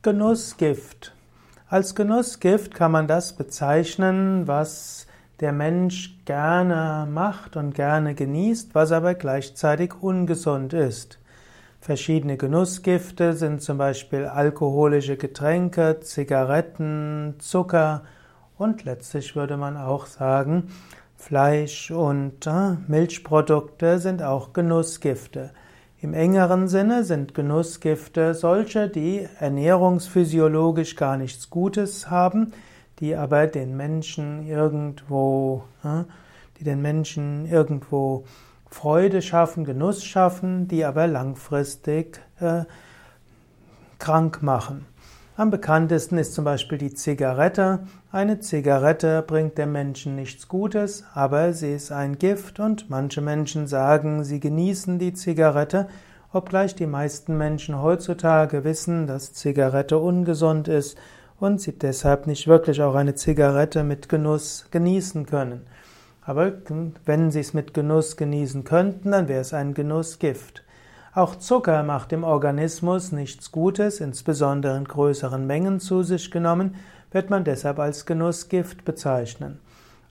Genussgift. Als Genussgift kann man das bezeichnen, was der Mensch gerne macht und gerne genießt, was aber gleichzeitig ungesund ist. Verschiedene Genussgifte sind zum Beispiel alkoholische Getränke, Zigaretten, Zucker und letztlich würde man auch sagen, Fleisch und äh, Milchprodukte sind auch Genussgifte. Im engeren Sinne sind Genussgifte solche, die ernährungsphysiologisch gar nichts Gutes haben, die aber den Menschen irgendwo, die den Menschen irgendwo Freude schaffen, Genuss schaffen, die aber langfristig äh, krank machen. Am bekanntesten ist zum Beispiel die Zigarette. Eine Zigarette bringt dem Menschen nichts Gutes, aber sie ist ein Gift und manche Menschen sagen, sie genießen die Zigarette, obgleich die meisten Menschen heutzutage wissen, dass Zigarette ungesund ist und sie deshalb nicht wirklich auch eine Zigarette mit Genuss genießen können. Aber wenn sie es mit Genuss genießen könnten, dann wäre es ein Genussgift. Auch Zucker macht dem Organismus nichts Gutes, insbesondere in größeren Mengen zu sich genommen, wird man deshalb als Genussgift bezeichnen.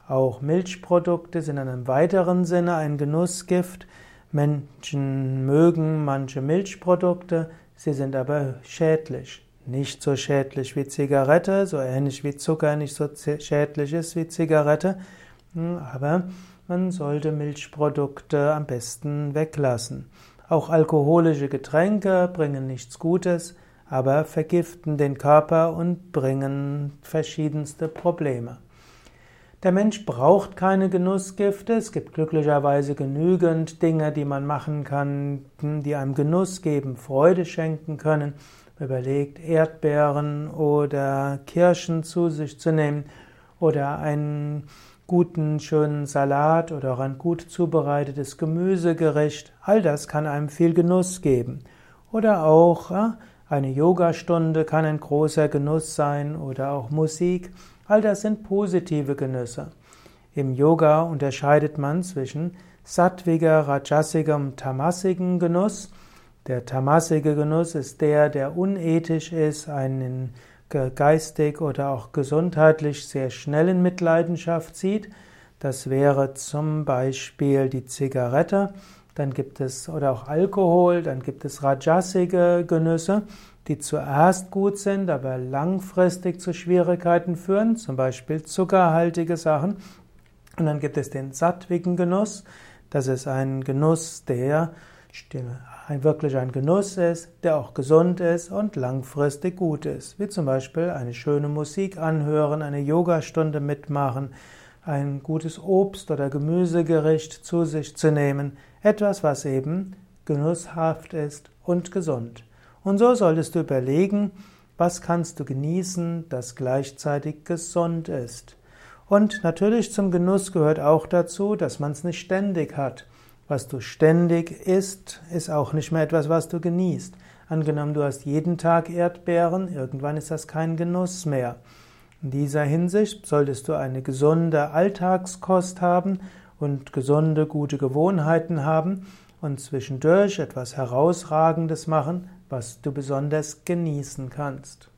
Auch Milchprodukte sind in einem weiteren Sinne ein Genussgift. Menschen mögen manche Milchprodukte, sie sind aber schädlich. Nicht so schädlich wie Zigarette, so ähnlich wie Zucker nicht so schädlich ist wie Zigarette, hm, aber man sollte Milchprodukte am besten weglassen. Auch alkoholische Getränke bringen nichts Gutes, aber vergiften den Körper und bringen verschiedenste Probleme. Der Mensch braucht keine Genussgifte. Es gibt glücklicherweise genügend Dinge, die man machen kann, die einem Genuss geben, Freude schenken können. Überlegt, Erdbeeren oder Kirschen zu sich zu nehmen oder einen guten, schönen Salat oder auch ein gut zubereitetes Gemüsegericht, all das kann einem viel Genuss geben. Oder auch eine Yogastunde kann ein großer Genuss sein oder auch Musik. All das sind positive Genüsse. Im Yoga unterscheidet man zwischen sattwiger, rajasigem, tamasigem Genuss. Der tamasige Genuss ist der, der unethisch ist, einen geistig oder auch gesundheitlich sehr schnell in Mitleidenschaft zieht. Das wäre zum Beispiel die Zigarette, dann gibt es oder auch Alkohol, dann gibt es rajasige Genüsse, die zuerst gut sind, aber langfristig zu Schwierigkeiten führen, zum Beispiel zuckerhaltige Sachen. Und dann gibt es den sattwigen Genuss, das ist ein Genuss, der ein wirklich ein Genuss ist, der auch gesund ist und langfristig gut ist. Wie zum Beispiel eine schöne Musik anhören, eine Yogastunde mitmachen, ein gutes Obst oder Gemüsegericht zu sich zu nehmen. Etwas, was eben genusshaft ist und gesund. Und so solltest du überlegen, was kannst du genießen, das gleichzeitig gesund ist. Und natürlich zum Genuss gehört auch dazu, dass man es nicht ständig hat. Was du ständig isst, ist auch nicht mehr etwas, was du genießt. Angenommen, du hast jeden Tag Erdbeeren, irgendwann ist das kein Genuss mehr. In dieser Hinsicht solltest du eine gesunde Alltagskost haben und gesunde, gute Gewohnheiten haben und zwischendurch etwas Herausragendes machen, was du besonders genießen kannst.